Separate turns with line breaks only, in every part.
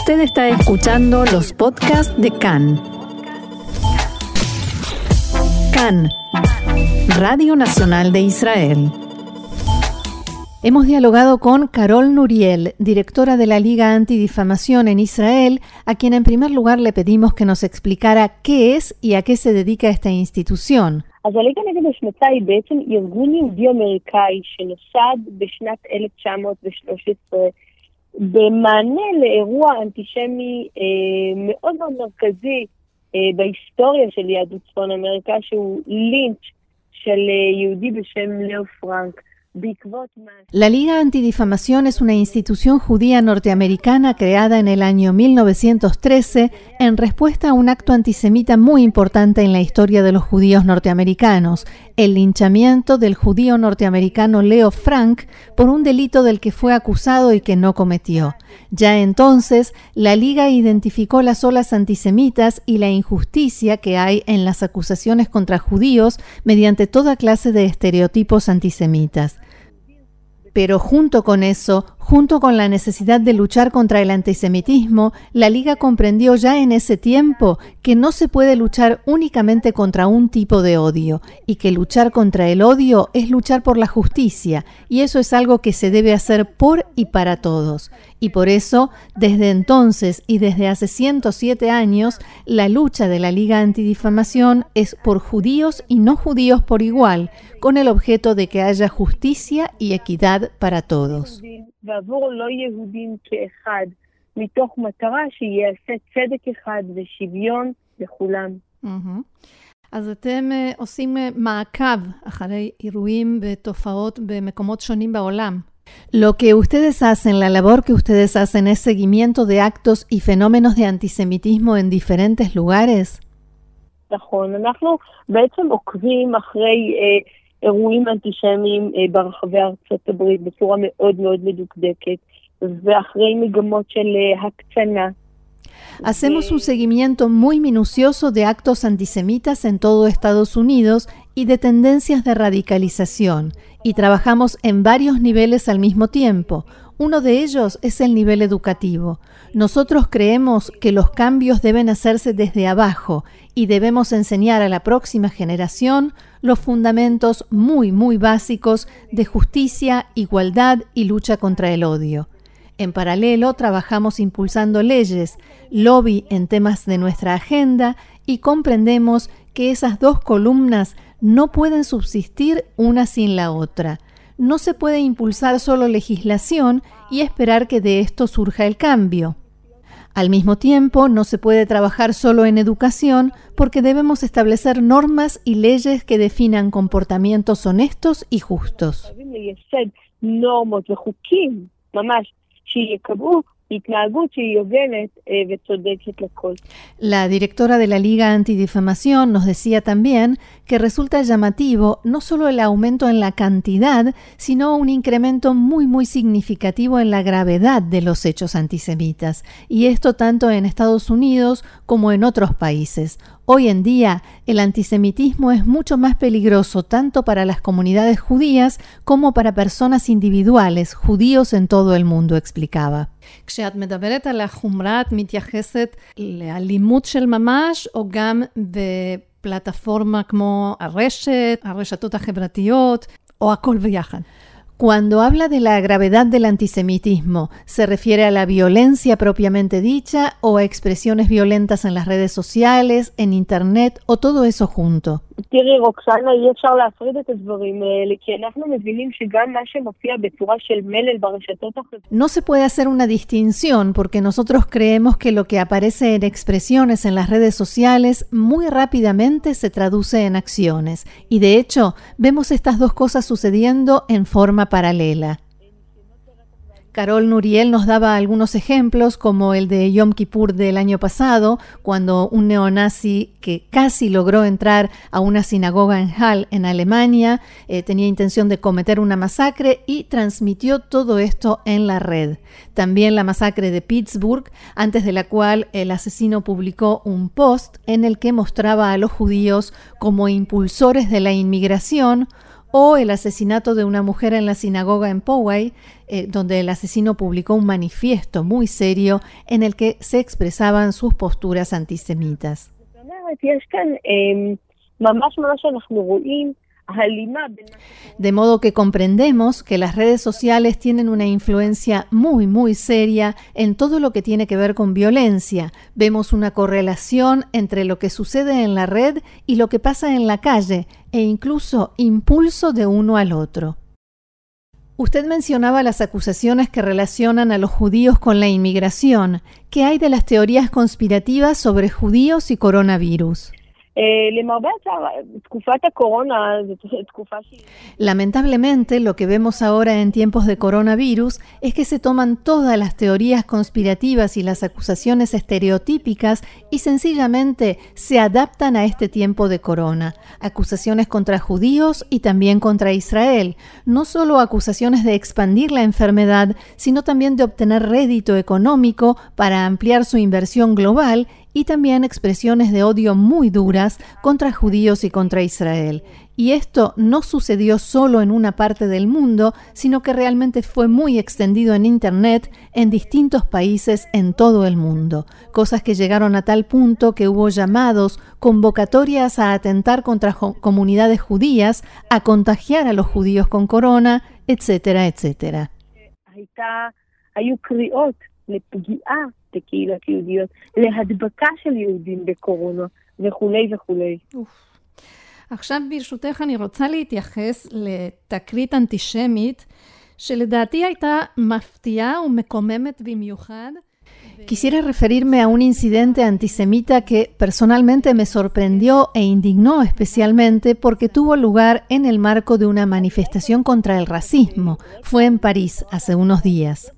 Usted está escuchando los podcasts de CAN. CAN, Radio Nacional de Israel. Hemos dialogado con Carol Nuriel, directora de la Liga Antidifamación en Israel, a quien en primer lugar le pedimos que nos explicara qué es y a qué se dedica esta institución.
אז הליגה נגד השמצה היא בעצם ארגון יהודי-אמריקאי שנוסד בשנת 1913 במענה לאירוע אנטישמי אה, מאוד מאוד מרכזי אה, בהיסטוריה של יהדות צפון אמריקה, שהוא לינץ' של אה, יהודי בשם לאו פרנק.
La Liga Antidifamación es una institución judía norteamericana creada en el año 1913 en respuesta a un acto antisemita muy importante en la historia de los judíos norteamericanos, el linchamiento del judío norteamericano Leo Frank por un delito del que fue acusado y que no cometió. Ya entonces, la Liga identificó las olas antisemitas y la injusticia que hay en las acusaciones contra judíos mediante toda clase de estereotipos antisemitas. Pero junto con eso, junto con la necesidad de luchar contra el antisemitismo, la Liga comprendió ya en ese tiempo que no se puede luchar únicamente contra un tipo de odio y que luchar contra el odio es luchar por la justicia y eso es algo que se debe hacer por y para todos. Y por eso, desde entonces y desde hace 107 años, la lucha de la Liga Antidifamación es por judíos y no judíos por igual, con el objeto de que haya justicia y equidad para todos.
ועבור לא יהודים כאחד, מתוך מטרה שיעשה צדק אחד ושוויון לכולם.
Mm-hmm. אז אתם uh, עושים uh, מעקב אחרי אירועים ותופעות במקומות שונים בעולם.
Lo que ustedes hacen, la labor que ustedes hacen es seguimiento de actos y fenómenos de antisemitismo en diferentes lugares. נכון, אנחנו בעצם עוקבים אחרי אה, Hacemos un seguimiento muy minucioso de actos antisemitas en todo Estados Unidos y de tendencias de radicalización, y trabajamos en varios niveles al mismo tiempo. Uno de ellos es el nivel educativo. Nosotros creemos que los cambios deben hacerse desde abajo y debemos enseñar a la próxima generación los fundamentos muy, muy básicos de justicia, igualdad y lucha contra el odio. En paralelo, trabajamos impulsando leyes, lobby en temas de nuestra agenda y comprendemos que esas dos columnas no pueden subsistir una sin la otra. No se puede impulsar solo legislación y esperar que de esto surja el cambio. Al mismo tiempo, no se puede trabajar solo en educación porque debemos establecer normas y leyes que definan comportamientos honestos y justos. La directora de la Liga Antidifamación nos decía también que resulta llamativo no solo el aumento en la cantidad, sino un incremento muy muy significativo en la gravedad de los hechos antisemitas, y esto tanto en Estados Unidos como en otros países. Hoy en día, el antisemitismo es mucho más peligroso tanto para las comunidades judías como para personas individuales, judíos en todo el mundo, explicaba. כשאת מדברת על החומרה, את מתייחסת לאלימות של ממש, או גם בפלטפורמה כמו הרשת, הרשתות החברתיות, או הכל ביחד? Cuando habla de la gravedad del antisemitismo, ¿se refiere a la violencia propiamente dicha o a expresiones violentas en las redes sociales, en Internet o todo eso junto? No se puede hacer una distinción porque nosotros creemos que lo que aparece en expresiones en las redes sociales muy rápidamente se traduce en acciones y de hecho vemos estas dos cosas sucediendo en forma paralela. Carol Nuriel nos daba algunos ejemplos, como el de Yom Kippur del año pasado, cuando un neonazi que casi logró entrar a una sinagoga en Hall, en Alemania, eh, tenía intención de cometer una masacre y transmitió todo esto en la red. También la masacre de Pittsburgh, antes de la cual el asesino publicó un post en el que mostraba a los judíos como impulsores de la inmigración o el asesinato de una mujer en la sinagoga en Poway, eh, donde el asesino publicó un manifiesto muy serio en el que se expresaban sus posturas antisemitas. De modo que comprendemos que las redes sociales tienen una influencia muy, muy seria en todo lo que tiene que ver con violencia. Vemos una correlación entre lo que sucede en la red y lo que pasa en la calle, e incluso impulso de uno al otro. Usted mencionaba las acusaciones que relacionan a los judíos con la inmigración. ¿Qué hay de las teorías conspirativas sobre judíos y coronavirus? Lamentablemente, lo que vemos ahora en tiempos de coronavirus es que se toman todas las teorías conspirativas y las acusaciones estereotípicas y sencillamente se adaptan a este tiempo de corona. Acusaciones contra judíos y también contra Israel. No solo acusaciones de expandir la enfermedad, sino también de obtener rédito económico para ampliar su inversión global y también expresiones de odio muy duras contra judíos y contra Israel. Y esto no sucedió solo en una parte del mundo, sino que realmente fue muy extendido en Internet en distintos países en todo el mundo. Cosas que llegaron a tal punto que hubo llamados, convocatorias a atentar contra comunidades judías, a contagiar a los judíos con corona, etcétera, etcétera. בקהילות יהודיות, להדבקה של יהודים בקורונה וכולי וכולי. עכשיו ברשותך אני רוצה להתייחס לתקרית אנטישמית שלדעתי הייתה מפתיעה ומקוממת במיוחד. Quisiera referirme a un incidente antisemita que personalmente me sorprendió e indignó especialmente porque tuvo lugar en el marco de una manifestación contra el racismo. Fue en París hace unos días.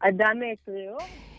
Ah,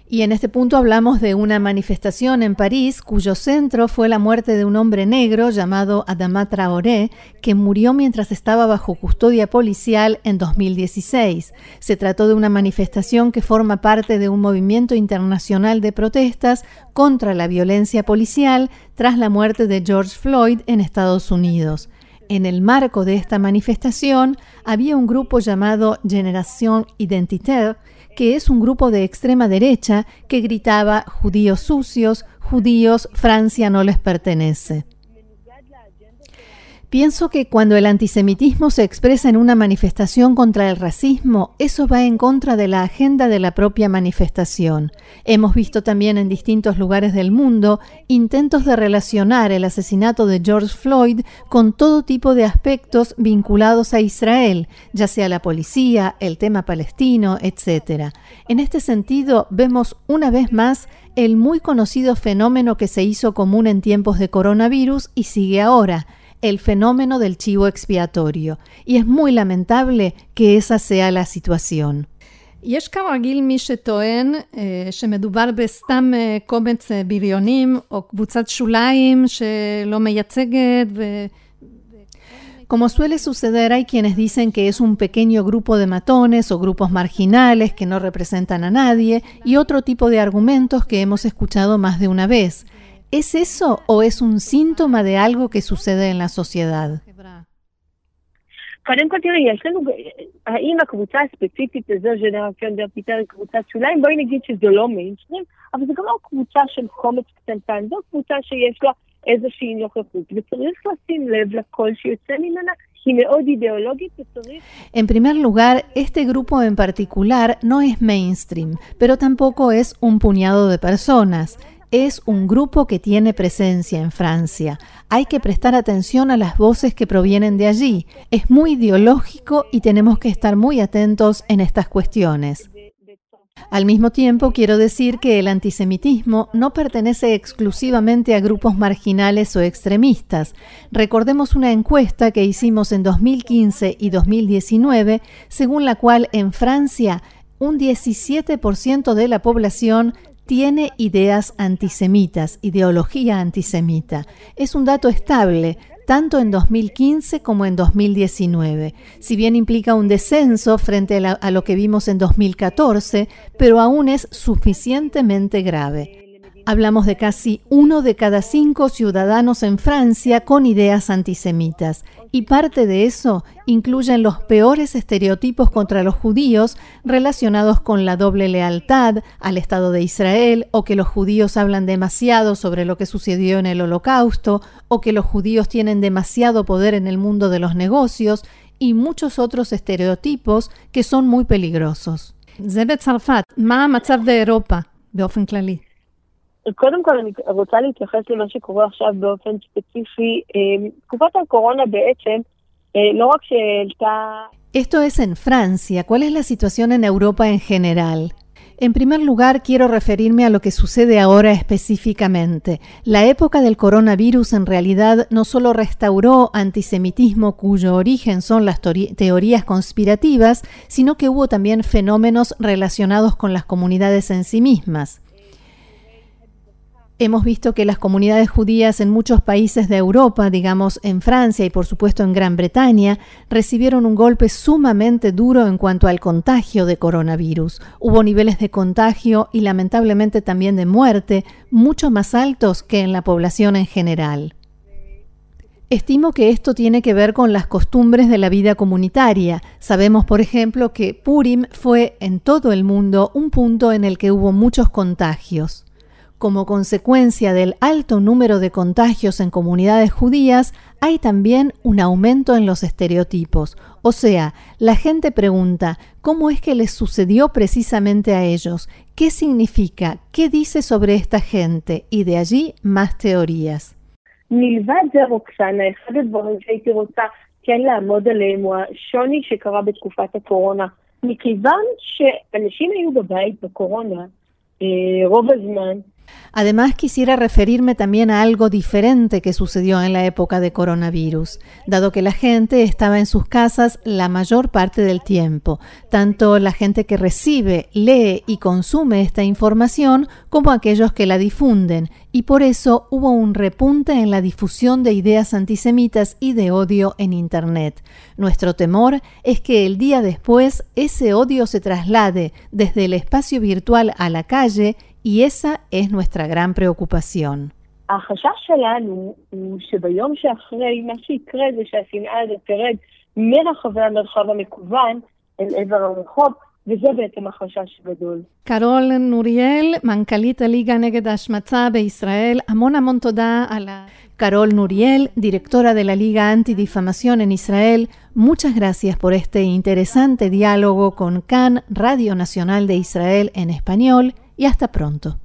y en este punto hablamos de una manifestación en París cuyo centro fue la muerte de un hombre negro llamado Adama Traoré, que murió mientras estaba bajo custodia policial en 2016. Se trató de una manifestación que forma parte de un movimiento internacional de protestas contra la violencia policial tras la muerte de George Floyd en Estados Unidos. En el marco de esta manifestación había un grupo llamado Generación Identitaire que es un grupo de extrema derecha que gritaba judíos sucios, judíos, Francia no les pertenece. Pienso que cuando el antisemitismo se expresa en una manifestación contra el racismo, eso va en contra de la agenda de la propia manifestación. Hemos visto también en distintos lugares del mundo intentos de relacionar el asesinato de George Floyd con todo tipo de aspectos vinculados a Israel, ya sea la policía, el tema palestino, etc. En este sentido, vemos una vez más el muy conocido fenómeno que se hizo común en tiempos de coronavirus y sigue ahora el fenómeno del chivo expiatorio, y es muy lamentable que esa sea la situación. יש כרגיל מי שטוען שמדובר בסתם קומץ בריונים או קבוצת שוליים שלא מייצגת ו... Como suele suceder, hay quienes dicen que es un pequeño grupo de matones o grupos marginales que no representan a nadie y otro tipo de argumentos que hemos escuchado más de una vez. ¿Es eso o es un síntoma de algo que sucede en la sociedad? En primer lugar, este grupo en particular no es mainstream, pero tampoco es un puñado de personas es un grupo que tiene presencia en Francia. Hay que prestar atención a las voces que provienen de allí. Es muy ideológico y tenemos que estar muy atentos en estas cuestiones. Al mismo tiempo, quiero decir que el antisemitismo no pertenece exclusivamente a grupos marginales o extremistas. Recordemos una encuesta que hicimos en 2015 y 2019, según la cual en Francia un 17% de la población tiene ideas antisemitas, ideología antisemita. Es un dato estable, tanto en 2015 como en 2019, si bien implica un descenso frente a, lo que vimos en 2014, pero aún es suficientemente grave. Hablamos de casi uno de cada cinco ciudadanos en Francia con ideas antisemitas, y parte de eso incluyen los peores estereotipos contra los judíos relacionados con la doble lealtad al Estado de Israel, o que los judíos hablan demasiado sobre lo que sucedió en el Holocausto, o que los judíos tienen demasiado poder en el mundo de los negocios, y muchos otros estereotipos que son muy peligrosos.
קודם כל אני רוצה להתייחס למה שקורה עכשיו באופן ספציפי. תקופת הקורונה בעצם לא רק שהעלתה...
Esto es en Francia. ¿Cuál es la situación en Europa en general? En primer lugar, quiero referirme a lo que sucede ahora específicamente. La época del coronavirus en realidad no solo restauró antisemitismo cuyo origen son las teorías conspirativas, sino que hubo también fenómenos relacionados con las comunidades en sí mismas. Hemos visto que las comunidades judías en muchos países de Europa, digamos en Francia y por supuesto en Gran Bretaña, recibieron un golpe sumamente duro en cuanto al contagio de coronavirus. Hubo niveles de contagio y lamentablemente también de muerte mucho más altos que en la población en general. Estimo que esto tiene que ver con las costumbres de la vida comunitaria. Sabemos, por ejemplo, que Purim fue en todo el mundo un punto en el que hubo muchos contagios. Como consecuencia del alto número de contagios en comunidades judías, hay también un aumento en los estereotipos. O sea, la gente pregunta, ¿cómo es que les sucedió precisamente a ellos? ¿Qué significa? ¿Qué dice sobre esta gente? Y de allí más teorías. Además, quisiera referirme también a algo diferente que sucedió en la época de coronavirus, dado que la gente estaba en sus casas la mayor parte del tiempo, tanto la gente que recibe, lee y consume esta información como aquellos que la difunden, y por eso hubo un repunte en la difusión de ideas antisemitas y de odio en Internet. Nuestro temor es que el día después ese odio se traslade desde el espacio virtual a la calle y esa es nuestra gran preocupación. קרול נוריאל, מנכ"לית הליגה נגד ההשמצה בישראל, המון המון תודה על ה... Carol Nuriel, directora de la Liga Antidifamación en Israel, muchas gracias por este interesante diálogo con CAN, Radio Nacional de Israel en español, y hasta pronto.